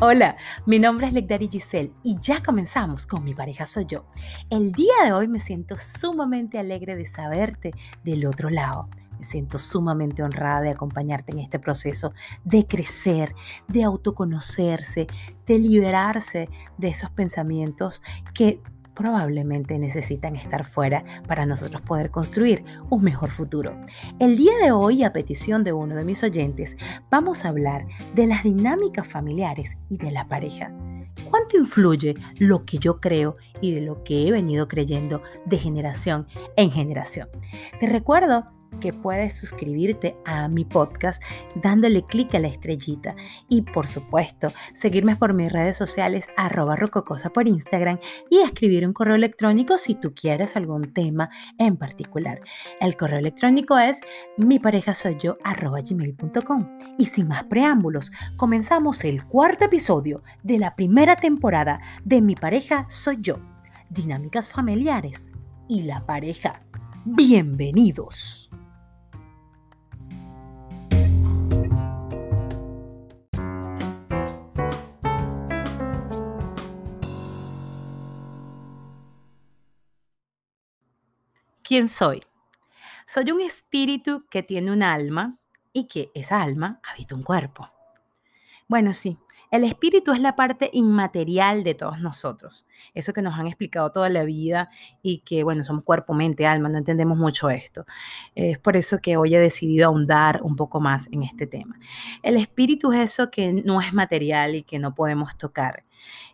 Hola, mi nombre es Legdari Giselle y ya comenzamos con Mi pareja soy yo. El día de hoy me siento sumamente alegre de saberte del otro lado. Me siento sumamente honrada de acompañarte en este proceso de crecer, de autoconocerse, de liberarse de esos pensamientos que probablemente necesitan estar fuera para nosotros poder construir un mejor futuro. El día de hoy, a petición de uno de mis oyentes, vamos a hablar de las dinámicas familiares y de la pareja. ¿Cuánto influye lo que yo creo y de lo que he venido creyendo de generación en generación? Te recuerdo que puedes suscribirte a mi podcast dándole clic a la estrellita y por supuesto seguirme por mis redes sociales arroba rococosa por Instagram y escribir un correo electrónico si tú quieres algún tema en particular. El correo electrónico es mi pareja soy yo arroba gmail.com y sin más preámbulos comenzamos el cuarto episodio de la primera temporada de Mi pareja soy yo, dinámicas familiares y la pareja. Bienvenidos. ¿Quién soy? Soy un espíritu que tiene un alma y que esa alma habita un cuerpo. Bueno, sí, el espíritu es la parte inmaterial de todos nosotros. Eso que nos han explicado toda la vida y que, bueno, somos cuerpo, mente, alma, no entendemos mucho esto. Es por eso que hoy he decidido ahondar un poco más en este tema. El espíritu es eso que no es material y que no podemos tocar.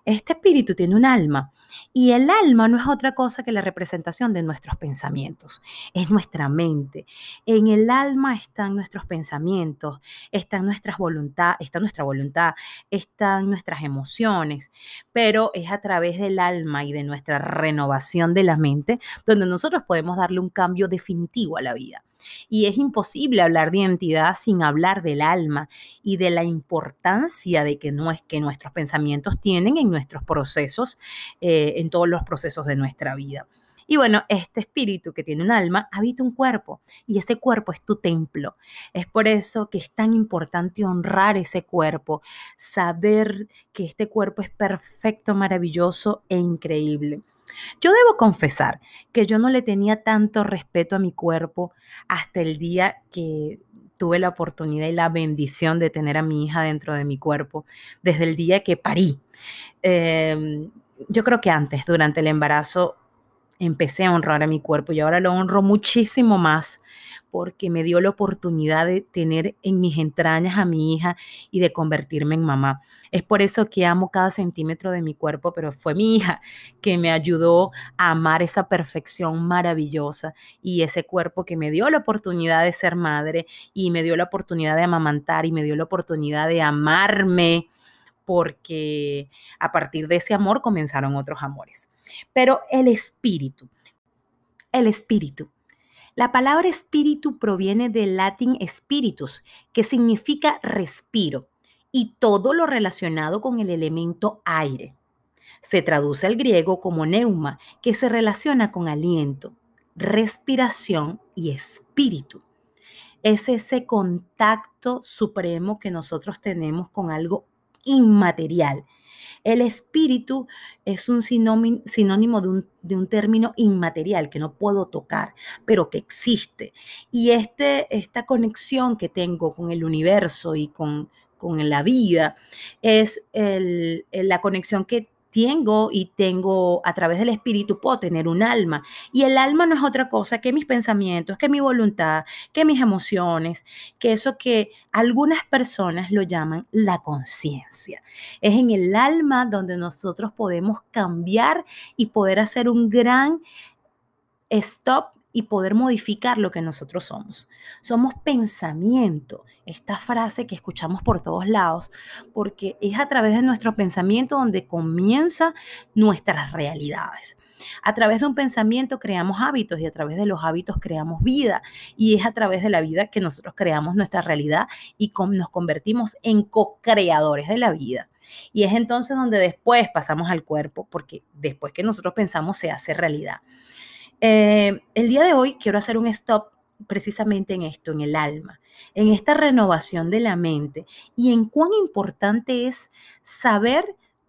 Este espíritu tiene un alma y el alma no es otra cosa que la representación de nuestros pensamientos, es nuestra mente. En el alma están nuestros pensamientos, está nuestra voluntad, está nuestra voluntad, están nuestras emociones, pero es a través del alma y de nuestra renovación de la mente donde nosotros podemos darle un cambio definitivo a la vida. Y es imposible hablar de identidad sin hablar del alma y de la importancia de que, no es que nuestros pensamientos tienen en nuestros procesos, eh, en todos los procesos de nuestra vida. Y bueno, este espíritu que tiene un alma habita un cuerpo y ese cuerpo es tu templo. Es por eso que es tan importante honrar ese cuerpo, saber que este cuerpo es perfecto, maravilloso e increíble. Yo debo confesar que yo no le tenía tanto respeto a mi cuerpo hasta el día que tuve la oportunidad y la bendición de tener a mi hija dentro de mi cuerpo, desde el día que parí. Em, yo creo que antes, durante el embarazo, empecé a honrar a mi cuerpo y ahora lo honro muchísimo más porque me dio la oportunidad de tener en mis entrañas a mi hija y de convertirme en mamá. Es por eso que amo cada centímetro de mi cuerpo, pero fue mi hija que me ayudó a amar esa perfección maravillosa y ese cuerpo que me dio la oportunidad de ser madre y me dio la oportunidad de amamantar y me dio la oportunidad de amarme porque a partir de ese amor comenzaron otros amores. Pero el espíritu, el espíritu la palabra espíritu proviene del latín spiritus, que significa respiro, y todo lo relacionado con el elemento aire. Se traduce al griego como neuma, que se relaciona con aliento, respiración y espíritu. Es ese contacto supremo que nosotros tenemos con algo inmaterial el espíritu es un sinónimo de un, término inmaterial que no puedo tocar, pero que existe. Y este, esta conexión que tengo con el universo y con, con la vida es la conexión que tengo y tengo a través del espíritu, puedo tener un alma. Y el alma no es otra cosa que mis pensamientos, que mi voluntad, que mis emociones, que eso que algunas personas lo llaman la conciencia. Es en el alma donde nosotros podemos cambiar y poder hacer un gran stop y poder modificar lo que nosotros somos. Somos pensamiento, esta frase que escuchamos por todos lados, porque es a través de nuestro pensamiento donde comienza nuestras realidades. A través de un pensamiento creamos hábitos y a través de los hábitos creamos vida y es a través de la vida que nosotros creamos nuestra realidad y nos convertimos en co-creadores de la vida. Y es entonces donde después pasamos al cuerpo, porque después que nosotros pensamos se hace realidad. Eh, el día de hoy quiero hacer un stop precisamente en esto, en el alma, en esta renovación de la mente y en cuán importante es saber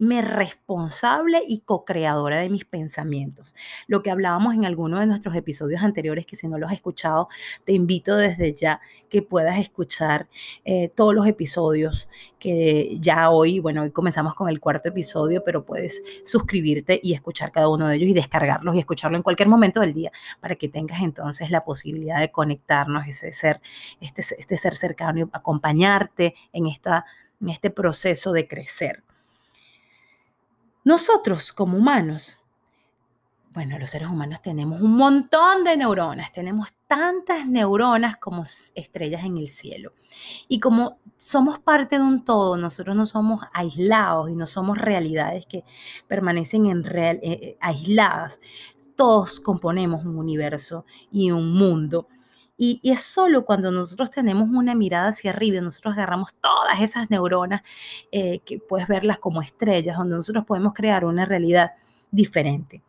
responsable y co-creadora de mis pensamientos. Lo que hablábamos en alguno de nuestros episodios anteriores, que si no los has escuchado, te invito desde ya que puedas escuchar eh, todos los episodios que ya hoy, bueno, hoy comenzamos con el cuarto episodio, pero puedes suscribirte y escuchar cada uno de ellos y descargarlos y escucharlo en cualquier momento del día para que tengas entonces la posibilidad de conectarnos, ese ser, este, este ser cercano y acompañarte en, esta, en este proceso de crecer. Nosotros como humanos, bueno, los seres humanos tenemos un montón de neuronas, tenemos tantas neuronas como estrellas en el cielo. Y como somos parte de un todo, nosotros no somos aislados y no somos realidades que permanecen en real, eh, eh, aisladas. Todos componemos un universo y un mundo. Y, es solo cuando nosotros tenemos una mirada hacia arriba, nosotros agarramos todas esas neuronas, eh, que puedes verlas como estrellas, donde nosotros podemos crear una realidad diferente.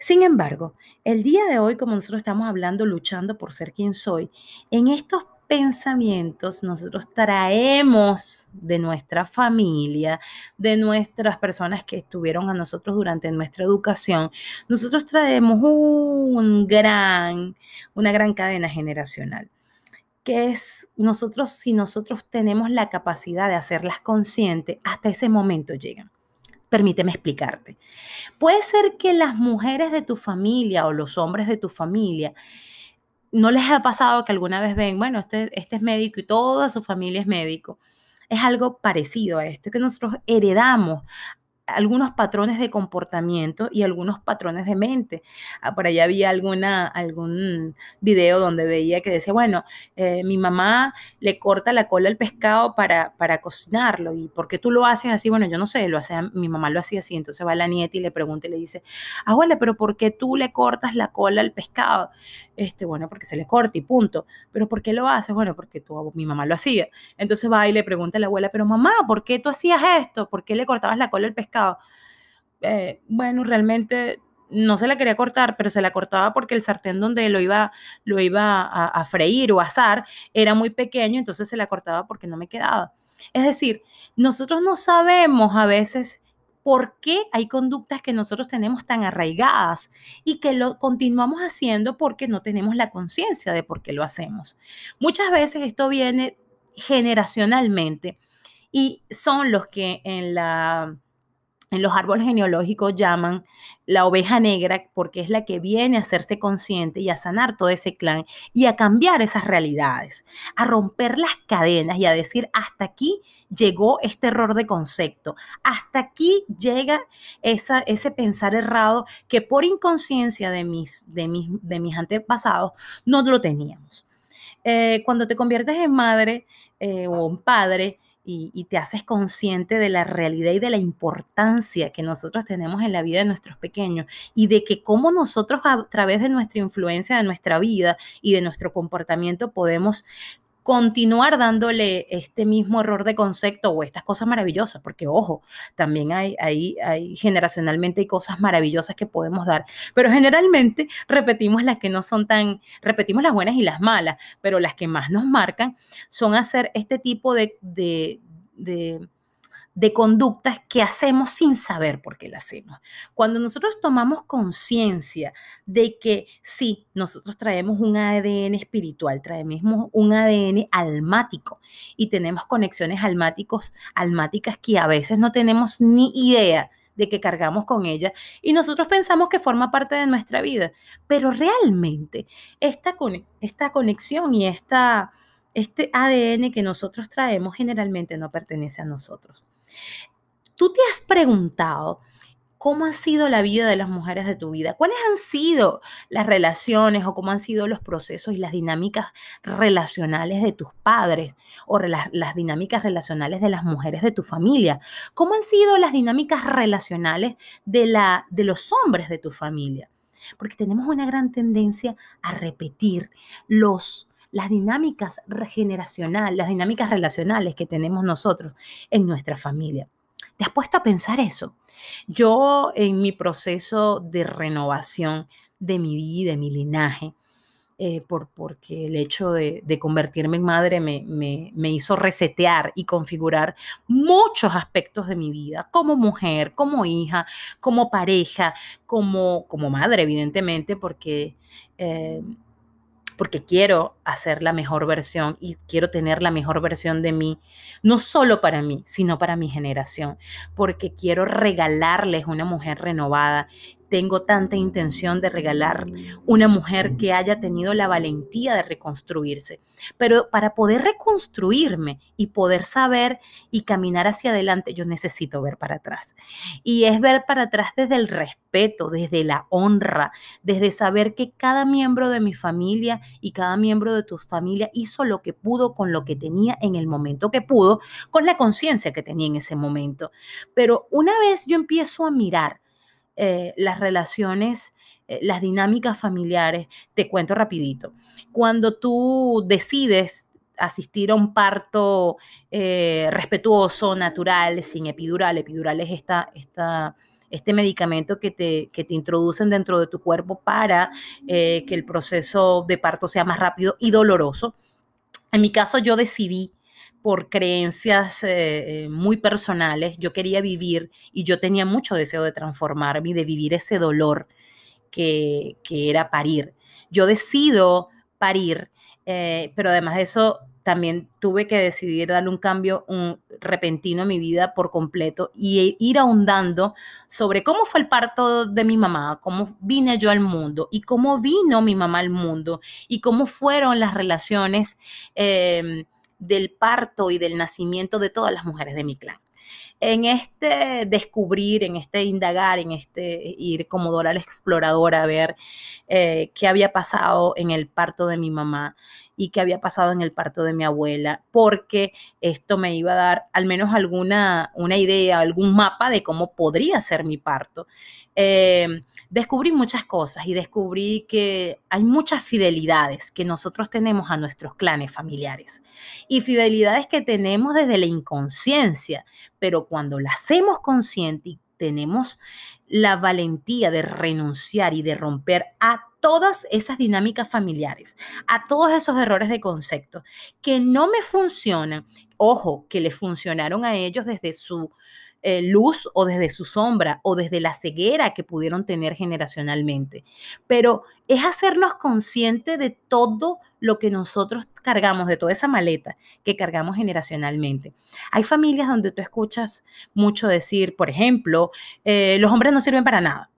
Sin embargo, el día de hoy, como nosotros estamos hablando, luchando por ser quien soy, en estos pensamientos nosotros traemos de nuestra familia, de nuestras personas que estuvieron a nosotros durante nuestra educación, nosotros traemos un gran, una gran cadena generacional que es nosotros, si nosotros tenemos la capacidad de hacerlas conscientes, hasta ese momento llegan. Permíteme explicarte. Puede ser que las mujeres de tu familia o los hombres de tu familia ¿No les ha pasado que alguna vez ven, bueno, este, este es médico y toda su familia es médico? Es algo parecido a esto que nosotros heredamos algunos patrones de comportamiento y algunos patrones de mente. Ah, por allá había alguna, algún video donde veía que decía, bueno, eh, mi mamá le corta la cola al pescado para, para cocinarlo. ¿Y por qué tú lo haces así? Bueno, yo no sé, lo hace, mi mamá lo hacía así. Entonces va la nieta y le pregunta y le dice, abuela, pero ¿por qué tú le cortas la cola al pescado? Este, bueno, porque se le corta y punto. Pero ¿por qué lo haces? Bueno, porque tú, mi mamá lo hacía. Entonces va y le pregunta a la abuela, pero mamá, ¿por qué tú hacías esto? ¿Por qué le cortabas la cola al pescado? Eh, bueno, realmente no se la quería cortar, pero se la cortaba porque el sartén donde lo iba, lo iba a, freír o asar era muy pequeño, entonces se la cortaba porque no me quedaba. Es decir, nosotros no sabemos a veces por qué hay conductas que nosotros tenemos tan arraigadas y que lo continuamos haciendo porque no tenemos la conciencia de por qué lo hacemos. Muchas veces esto viene generacionalmente y son los que en la en los árboles genealógicos llaman la oveja negra porque es la que viene a hacerse consciente y a sanar todo ese clan y a cambiar esas realidades, a romper las cadenas y a decir hasta aquí llegó este error de concepto, hasta aquí llega esa, ese pensar errado que por inconsciencia de mis, de mis, de mis antepasados no lo teníamos. Eh, cuando te conviertes en madre eh, o en padre, y, te haces consciente de la realidad y de la importancia que nosotros tenemos en la vida de nuestros pequeños y de que cómo nosotros a través de nuestra influencia, de nuestra vida y de nuestro comportamiento podemos continuar dándole este mismo error de concepto o estas cosas maravillosas, porque ojo, también hay, hay, generacionalmente hay cosas maravillosas que podemos dar, pero generalmente repetimos las que no son tan, repetimos las buenas y las malas, pero las que más nos marcan son hacer este tipo de, de, de de conductas que hacemos sin saber por qué las hacemos. Cuando nosotros tomamos conciencia de que sí, nosotros traemos un ADN espiritual, traemos un ADN almático y tenemos conexiones almáticas que a veces no tenemos ni idea de que cargamos con ella y nosotros pensamos que forma parte de nuestra vida, pero realmente esta, esta conexión y esta, este ADN que nosotros traemos generalmente no pertenece a nosotros. ¿Tú te has preguntado cómo ha sido la vida de las mujeres de tu vida? ¿Cuáles han sido las relaciones o cómo han sido los procesos y las dinámicas relacionales de tus padres o las, dinámicas relacionales de las mujeres de tu familia? ¿Cómo han sido las dinámicas relacionales de, la, de los hombres de tu familia? Porque tenemos una gran tendencia a repetir los las dinámicas regeneracionales, las dinámicas relacionales que tenemos nosotros en nuestra familia. ¿Te has puesto a pensar eso? Yo en mi proceso de renovación de mi vida, de mi linaje, eh, por, porque el hecho de, convertirme en madre me, me, hizo resetear y configurar muchos aspectos de mi vida, como mujer, como hija, como pareja, como, como madre, evidentemente, porque... Eh, porque quiero hacer la mejor versión y quiero tener la mejor versión de mí, no solo para mí, sino para mi generación, porque quiero regalarles una mujer renovada tengo tanta intención de regalar una mujer que haya tenido la valentía de reconstruirse. Pero para poder reconstruirme y poder saber y caminar hacia adelante, yo necesito ver para atrás. Y es ver para atrás desde el respeto, desde la honra, desde saber que cada miembro de mi familia y cada miembro de tu familia hizo lo que pudo con lo que tenía en el momento que pudo, con la conciencia que tenía en ese momento. Pero una vez yo empiezo a mirar, eh, las relaciones, eh, las dinámicas familiares. Te cuento rapidito. Cuando tú decides asistir a un parto eh, respetuoso, natural, sin epidural, epidural es esta, esta este medicamento que te, que te, introducen dentro de tu cuerpo para que el proceso de parto sea más rápido y doloroso. En mi caso, yo decidí por creencias eh, eh, muy personales. Yo quería vivir y yo tenía mucho deseo de transformarme y de vivir ese dolor que, era parir. Yo decido parir, eh, pero además de eso también tuve que decidir darle un cambio un repentino a mi vida por completo y ir ahondando sobre cómo fue el parto de mi mamá, cómo vine yo al mundo y cómo vino mi mamá al mundo y cómo fueron las relaciones em, del parto y del nacimiento de todas las mujeres de mi clan. En este descubrir, en este indagar, en este ir como Dora la exploradora a ver eh, qué había pasado en el parto de mi mamá y qué había pasado en el parto de mi abuela, porque esto me iba a dar al menos alguna una idea, algún mapa de cómo podría ser mi parto. Eh, descubrí muchas cosas y descubrí que hay muchas fidelidades que nosotros tenemos a nuestros clanes familiares. Y fidelidades que tenemos desde la inconsciencia, pero cuando las hacemos consciente y tenemos la valentía de renunciar y de romper a todas esas dinámicas familiares, a todos esos errores de concepto que no me funcionan, ojo, que le funcionaron a ellos desde su eh, luz o desde su sombra o desde la ceguera que pudieron tener generacionalmente. Pero es hacernos conscientes de todo lo que nosotros cargamos, de toda esa maleta que cargamos generacionalmente. Hay familias donde tú escuchas mucho decir, por ejemplo, eh, los hombres no sirven para nada.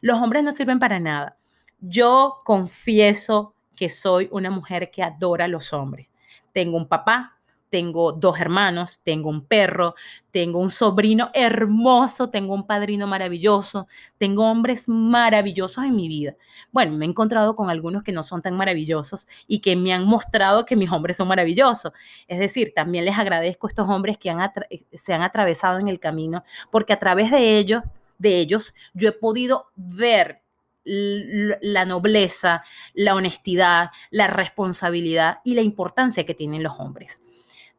Los hombres no sirven para nada. Yo confieso que soy una mujer que adora a los hombres. Tengo un papá tengo dos hermanos, tengo un perro, tengo un sobrino hermoso, tengo un padrino maravilloso, tengo hombres maravillosos en mi vida. Bueno, me he encontrado con algunos que no son tan maravillosos y que me han mostrado que mis hombres son maravillosos. Es decir, también les agradezco a estos hombres que eh, se han atravesado en el camino, porque a través de ellos, de ellos, yo he podido ver la nobleza, la honestidad, la responsabilidad y la importancia que tienen los hombres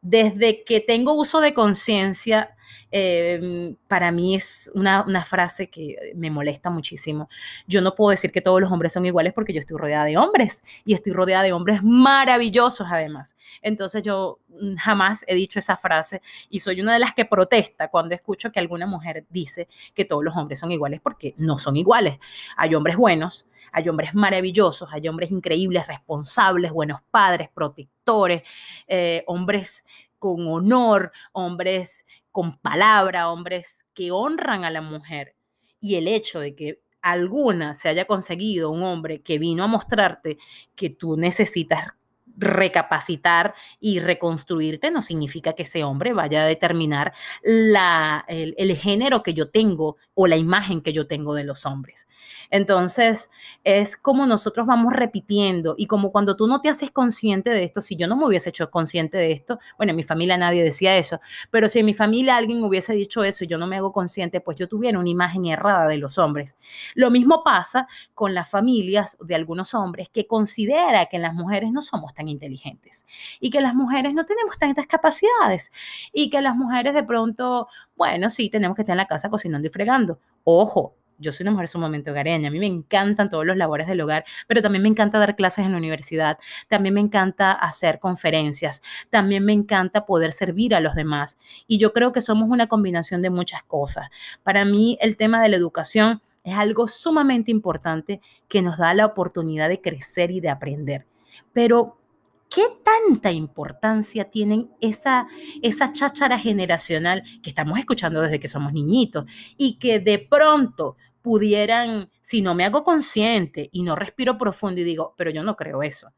desde que tengo uso de conciencia, em, para mí es una, frase que me molesta muchísimo. Yo no puedo decir que todos los hombres son iguales porque yo estoy rodeada de hombres y estoy rodeada de hombres maravillosos además. Entonces yo mm, jamás he dicho esa frase y soy una de las que protesta cuando escucho que alguna mujer dice que todos los hombres son iguales porque no son iguales. Hay hombres buenos, hay hombres maravillosos, hay hombres increíbles, responsables, buenos padres, protectores, eh, hombres con honor, hombres con palabra, hombres que honran a la mujer. Y el hecho de que alguna se haya conseguido un hombre que vino a mostrarte que tú necesitas recapacitar y reconstruirte no significa que ese hombre vaya a determinar la, el, género que yo tengo o la imagen que yo tengo de los hombres. Entonces, es como nosotros vamos repitiendo y como cuando tú no te haces consciente de esto, si yo no me hubiese hecho consciente de esto, bueno, en mi familia nadie decía eso, pero si en mi familia alguien hubiese dicho eso y yo no me hago consciente, pues yo tuviera una imagen errada de los hombres. Lo mismo pasa con las familias de algunos hombres que considera que las mujeres no somos tan inteligentes y que las mujeres no tenemos tantas capacidades y que las mujeres de pronto, bueno, sí, tenemos que estar en la casa cocinando y fregando. Ojo, yo soy una mujer sumamente hogareña, a mí me encantan todos los labores del hogar, pero también me encanta dar clases en la universidad, también me encanta hacer conferencias, también me encanta poder servir a los demás. Y yo creo que somos una combinación de muchas cosas. Para mí el tema de la educación es algo sumamente importante que nos da la oportunidad de crecer y de aprender. Pero ¿Qué tanta importancia tienen esa, esa cháchara generacional que estamos escuchando desde que somos niñitos y que de pronto pudieran, si no me hago consciente y no respiro profundo y digo, pero yo no creo eso,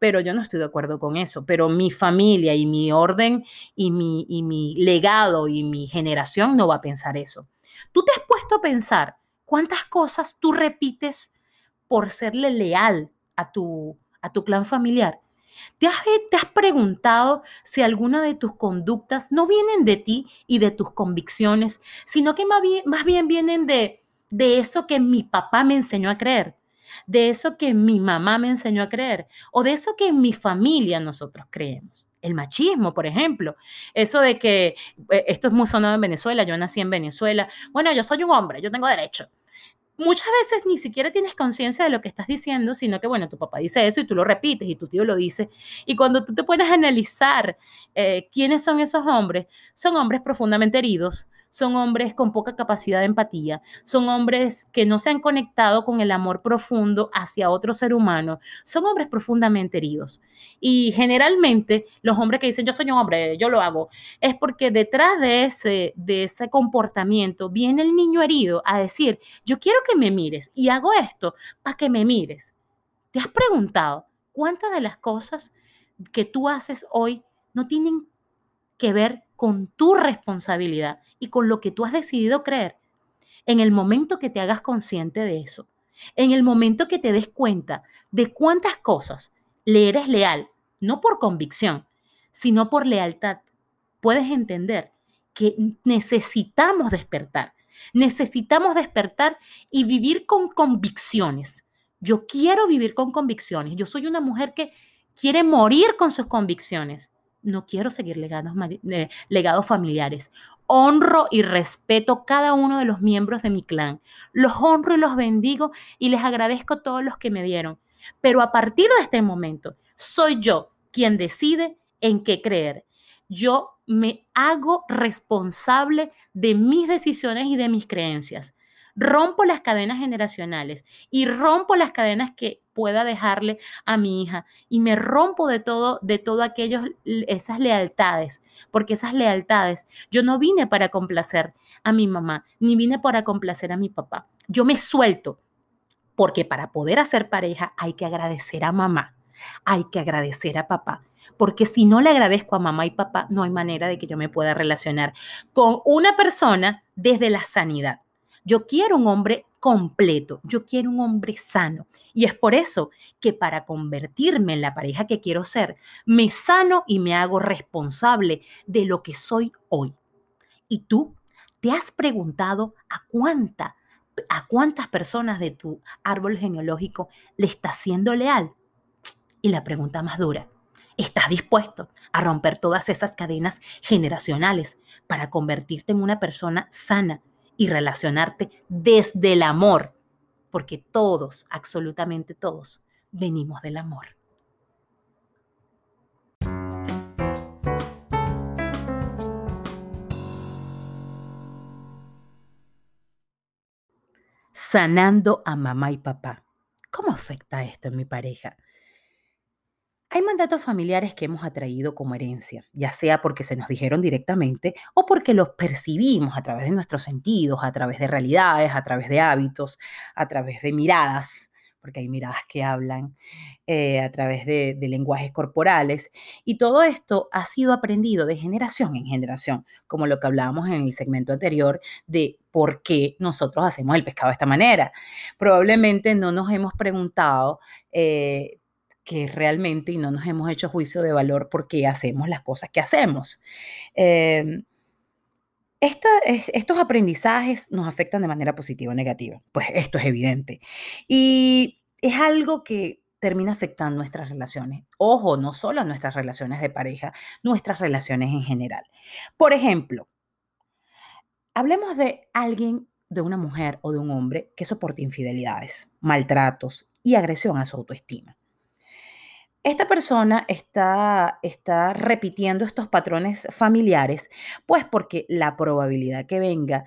pero yo no estoy de acuerdo con eso, pero mi familia y mi orden y mi, y mi legado y mi generación no va a pensar eso. ¿Tú te has puesto a pensar cuántas cosas tú repites por serle leal a tu, a tu clan familiar? ¿Te has, ¿Te has, preguntado si alguna de tus conductas no vienen de ti y de tus convicciones, sino que más bien, más bien vienen de, de eso que mi papá me enseñó a creer, de eso que mi mamá me enseñó a creer, o de eso que en mi familia nosotros creemos? El machismo, por ejemplo. Eso de que, eh, esto es muy sonado en Venezuela, yo nací en Venezuela. Bueno, yo soy un hombre, yo tengo derecho muchas veces ni siquiera tienes conciencia de lo que estás diciendo, sino que, bueno, tu papá dice eso y tú lo repites y tu tío lo dice. Y cuando tú te pones a analizar eh, quiénes son esos hombres, son hombres profundamente heridos, son hombres con poca capacidad de empatía, son hombres que no se han conectado con el amor profundo hacia otro ser humano, son hombres profundamente heridos. Y generalmente los hombres que dicen yo soy un hombre, yo lo hago, es porque detrás de ese, de ese comportamiento viene el niño herido a decir, yo quiero que me mires y hago esto para que me mires. ¿Te has preguntado cuántas de las cosas que tú haces hoy no tienen que ver con tu responsabilidad y con lo que tú has decidido creer, en el momento que te hagas consciente de eso, en el momento que te des cuenta de cuántas cosas le eres leal, no por convicción, sino por lealtad, puedes entender que necesitamos despertar. Necesitamos despertar y vivir con convicciones. Yo quiero vivir con convicciones. Yo soy una mujer que quiere morir con sus convicciones no quiero seguir legados, eh, legados familiares. Honro y respeto cada uno de los miembros de mi clan. Los honro y los bendigo y les agradezco todos los que me dieron. Pero a partir de este momento, soy yo quien decide en qué creer. Yo me hago responsable de mis decisiones y de mis creencias rompo las cadenas generacionales y rompo las cadenas que pueda dejarle a mi hija y me rompo de todo, de todo aquellos, esas lealtades, porque esas lealtades, yo no vine para complacer a mi mamá, ni vine para complacer a mi papá. Yo me suelto, porque para poder hacer pareja hay que agradecer a mamá, hay que agradecer a papá, porque si no le agradezco a mamá y papá, no hay manera de que yo me pueda relacionar con una persona desde la sanidad. Yo quiero un hombre completo, yo quiero un hombre sano. Y es por eso que para convertirme en la pareja que quiero ser, me sano y me hago responsable de lo que soy hoy. ¿Y tú te has preguntado a cuánta a cuántas personas de tu árbol genealógico le estás siendo leal? Y la pregunta más dura, ¿estás dispuesto a romper todas esas cadenas generacionales para convertirte en una persona sana y relacionarte desde el amor, porque todos, absolutamente todos, venimos del amor. Sanando a mamá y papá. ¿Cómo afecta esto en mi pareja? Hay mandatos familiares que hemos atraído como herencia, ya sea porque se nos dijeron directamente o porque los percibimos a través de nuestros sentidos, a través de realidades, a través de hábitos, a través de miradas, porque hay miradas que hablan, eh, a través de, lenguajes corporales. Y todo esto ha sido aprendido de generación en generación, como lo que hablábamos en el segmento anterior de por qué nosotros hacemos el pescado de esta manera. Probablemente no nos hemos preguntado eh, que realmente y no nos hemos hecho juicio de valor porque hacemos las cosas que hacemos. Em, estos aprendizajes nos afectan de manera positiva o negativa, pues esto es evidente. Y es algo que termina afectando nuestras relaciones. Ojo, no solo nuestras relaciones de pareja, nuestras relaciones en general. Por ejemplo, hablemos de alguien de una mujer o de un hombre que soporte infidelidades, maltratos y agresión a su autoestima. Esta persona está, está repitiendo estos patrones familiares, pues porque la probabilidad que venga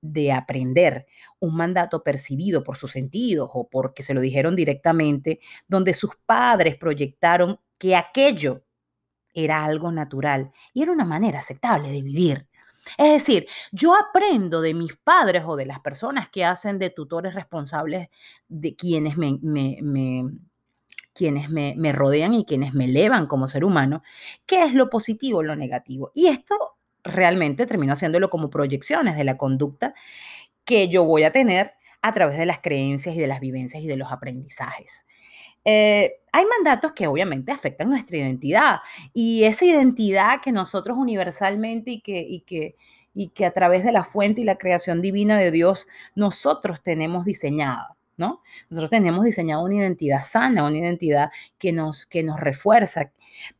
de aprender un mandato percibido por sus sentidos o porque se lo dijeron directamente, donde sus padres proyectaron que aquello era algo natural y era una manera aceptable de vivir. Es decir, yo aprendo de mis padres o de las personas que hacen de tutores responsables de quienes me, quienes me, rodean y quienes me elevan como ser humano, qué es lo positivo lo negativo. Y esto realmente termino haciéndolo como proyecciones de la conducta que yo voy a tener a través de las creencias y de las vivencias y de los aprendizajes. Eh, hay mandatos que obviamente afectan nuestra identidad y esa identidad que nosotros universalmente y que, y que, y que a través de la fuente y la creación divina de Dios nosotros tenemos diseñada. Nosotros tenemos diseñado una identidad sana, una identidad que nos, que nos refuerza,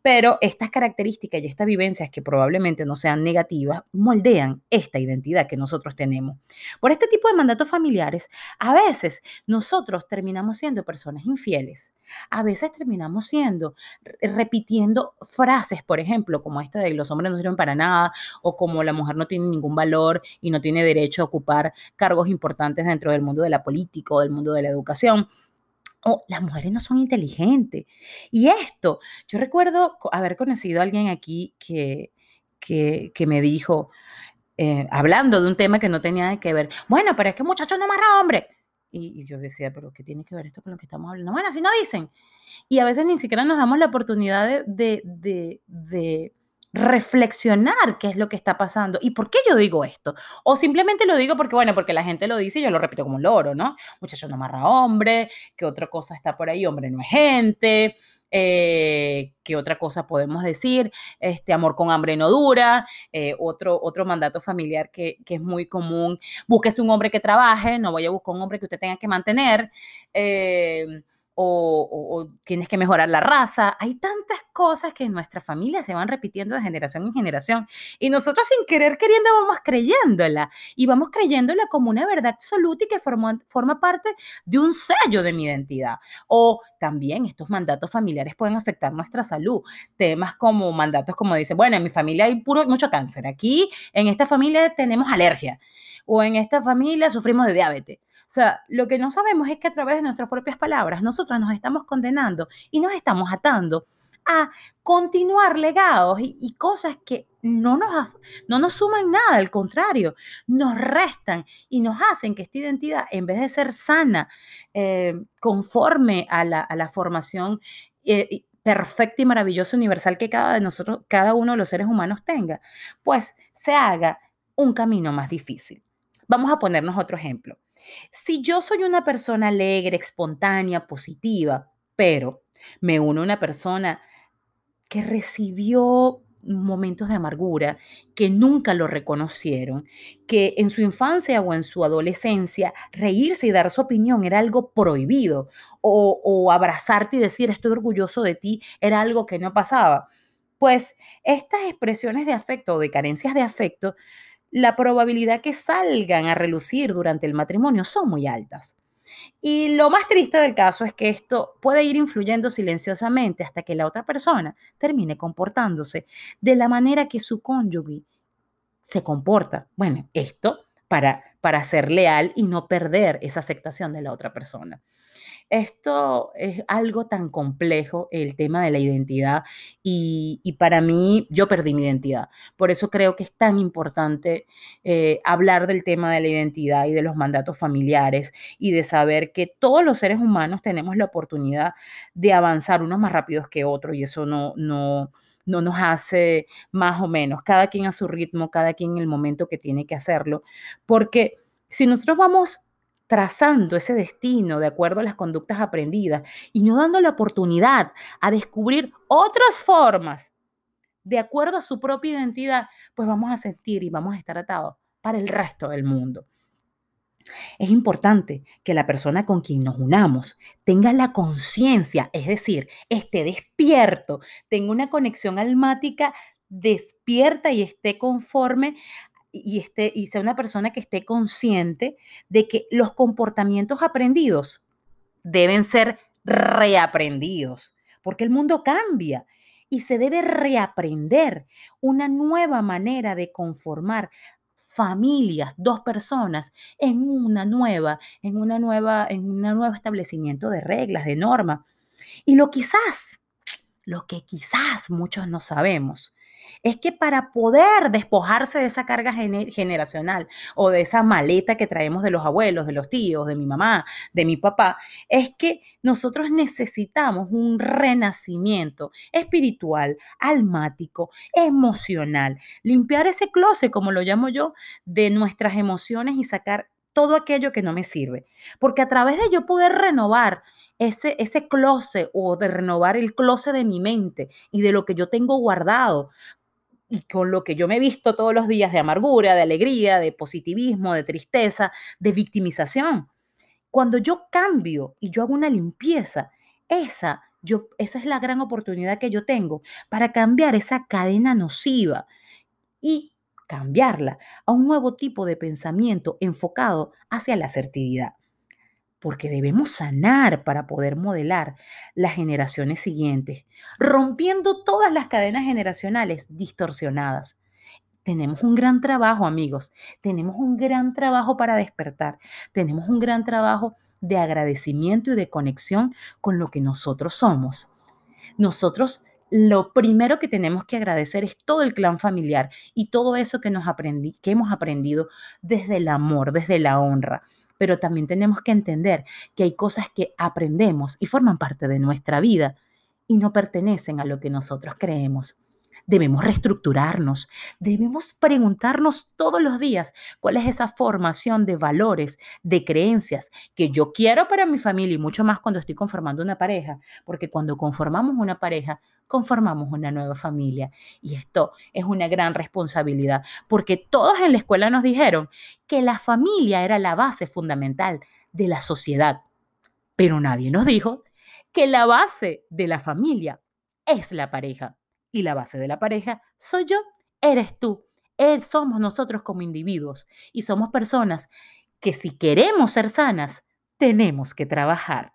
pero estas características y estas vivencias que probablemente no sean negativas moldean esta identidad que nosotros tenemos. Por este tipo de mandatos familiares, a veces nosotros terminamos siendo personas infieles a veces terminamos siendo, repitiendo frases, por ejemplo, como esta de los hombres no sirven para nada, o como la mujer no tiene ningún valor y no tiene derecho a ocupar cargos importantes dentro del mundo de la política o del mundo de la educación. O las mujeres no son inteligentes. Y esto, yo recuerdo haber conocido a alguien aquí que, que, me dijo, eh, hablando de un tema que no tenía que ver, bueno, pero es que muchacho no amarra hombre. Y, yo decía, pero ¿qué tiene que ver esto con lo que estamos hablando? Bueno, así no dicen. Y a veces ni siquiera nos damos la oportunidad de, de, reflexionar qué es lo que está pasando y por qué yo digo esto. O simplemente lo digo porque, bueno, porque la gente lo dice y yo lo repito como un loro, ¿no? Muchacho no amarra hombre, que otra cosa está por ahí, hombre no es gente, eh, ¿Qué otra cosa podemos decir? Este amor con hambre no dura. Eh, otro, otro mandato familiar que, es muy común. Búsquese un hombre que trabaje, no voy a buscar un hombre que usted tenga que mantener. Eh, o, tienes que mejorar la raza. Hay tantas cosas que en nuestra familia se van repitiendo de generación en generación y nosotros sin querer queriendo vamos creyéndola y vamos creyéndola como una verdad absoluta y que forma, parte de un sello de mi identidad. O también estos mandatos familiares pueden afectar nuestra salud. Temas como mandatos como dice, bueno, en mi familia hay puro, mucho cáncer. Aquí en esta familia tenemos alergia o en esta familia sufrimos de diabetes. O sea, lo que no sabemos es que a través de nuestras propias palabras nosotros nos estamos condenando y nos estamos atando a continuar legados y, cosas que no nos, no nos suman nada, al contrario, nos restan y nos hacen que esta identidad, en vez de ser sana, eh, conforme a la, formación eh, perfecta y maravillosa universal que cada de nosotros, cada uno de los seres humanos tenga, pues se haga un camino más difícil. Vamos a ponernos otro ejemplo. Si yo soy una persona alegre, espontánea, positiva, pero me uno a una persona que recibió momentos de amargura, que nunca lo reconocieron, que en su infancia o en su adolescencia reírse y dar su opinión era algo prohibido, o, o abrazarte y decir estoy orgulloso de ti era algo que no pasaba. Pues estas expresiones de afecto o de carencias de afecto la probabilidad que salgan a relucir durante el matrimonio son muy altas. Y lo más triste del caso es que esto puede ir influyendo silenciosamente hasta que la otra persona termine comportándose de la manera que su cónyuge se comporta. Bueno, esto para, para ser leal y no perder esa aceptación de la otra persona. Esto es algo tan complejo, el tema de la identidad, y, para mí yo perdí mi identidad. Por eso creo que es tan importante eh, hablar del tema de la identidad y de los mandatos familiares y de saber que todos los seres humanos tenemos la oportunidad de avanzar unos más rápidos que otros y eso no, no, no nos hace más o menos, cada quien a su ritmo, cada quien en el momento que tiene que hacerlo, porque si nosotros vamos trazando ese destino de acuerdo a las conductas aprendidas y no dando la oportunidad a descubrir otras formas de acuerdo a su propia identidad, pues vamos a sentir y vamos a estar atados para el resto del mundo. Es importante que la persona con quien nos unamos tenga la conciencia, es decir, esté despierto, tenga una conexión almática despierta y esté conforme y, esté, y sea una persona que esté consciente de que los comportamientos aprendidos deben ser reaprendidos, porque el mundo cambia y se debe reaprender una nueva manera de conformar familias, dos personas en una nueva, en una nueva, en un nuevo establecimiento de reglas, de normas. Y lo quizás, lo que quizás muchos no sabemos, es que para poder despojarse de esa carga generacional o de esa maleta que traemos de los abuelos, de los tíos, de mi mamá, de mi papá, es que nosotros necesitamos un renacimiento espiritual, almático, emocional, limpiar ese closet, como lo llamo yo, de nuestras emociones y sacar todo aquello que no me sirve. Porque a través de yo poder renovar ese, ese closet o de renovar el closet de mi mente y de lo que yo tengo guardado, y con lo que yo me he visto todos los días de amargura, de alegría, de positivismo, de tristeza, de victimización. Cuando yo cambio y yo hago una limpieza, esa, yo, esa es la gran oportunidad que yo tengo para cambiar esa cadena nociva y cambiarla a un nuevo tipo de pensamiento enfocado hacia la asertividad porque debemos sanar para poder modelar las generaciones siguientes, rompiendo todas las cadenas generacionales distorsionadas. Tenemos un gran trabajo, amigos, tenemos un gran trabajo para despertar, tenemos un gran trabajo de agradecimiento y de conexión con lo que nosotros somos. Nosotros lo primero que tenemos que agradecer es todo el clan familiar y todo eso que, nos aprendí, que hemos aprendido desde el amor, desde la honra, pero también tenemos que entender que hay cosas que aprendemos y forman parte de nuestra vida y no pertenecen a lo que nosotros creemos. Debemos reestructurarnos, debemos preguntarnos todos los días cuál es esa formación de valores, de creencias que yo quiero para mi familia y mucho más cuando estoy conformando una pareja, porque cuando conformamos una pareja conformamos una nueva familia. Y esto es una gran responsabilidad, porque todos en la escuela nos dijeron que la familia era la base fundamental de la sociedad, pero nadie nos dijo que la base de la familia es la pareja. Y la base de la pareja soy yo, eres tú, él somos nosotros como individuos y somos personas que si queremos ser sanas, tenemos que trabajar.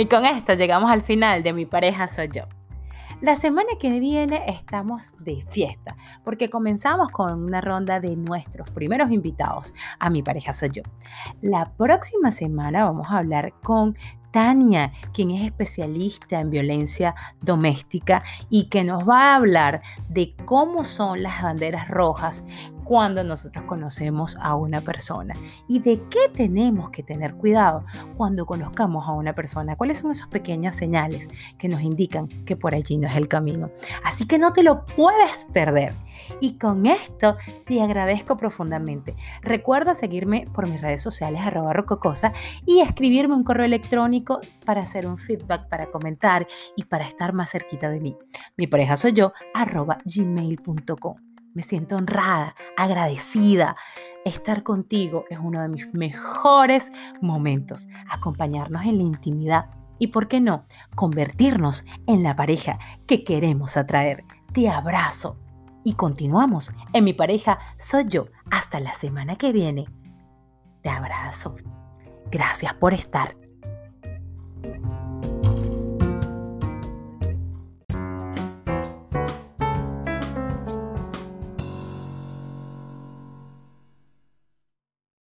Y con esto llegamos al final de Mi pareja soy yo. La semana que viene estamos de fiesta porque comenzamos con una ronda de nuestros primeros invitados a Mi pareja soy yo. La próxima semana vamos a hablar con Tania, quien es especialista en violencia doméstica y que nos va a hablar de cómo son las banderas rojas cuando nosotros conocemos a una persona y de qué tenemos que tener cuidado cuando conozcamos a una persona. ¿Cuáles son esas pequeñas señales que nos indican que por allí no es el camino? Así que no te lo puedes perder. Y con esto te agradezco profundamente. Recuerda seguirme por mis redes sociales arroba rococosa y escribirme un correo electrónico para hacer un feedback, para comentar y para estar más cerquita de mí. Mi pareja soy yo arroba gmail.com. Me siento honrada, agradecida. Estar contigo es uno de mis mejores momentos. Acompañarnos en la intimidad y, ¿por qué no?, convertirnos en la pareja que queremos atraer. Te abrazo. Y continuamos en mi pareja soy yo. Hasta la semana que viene. Te abrazo. Gracias por estar.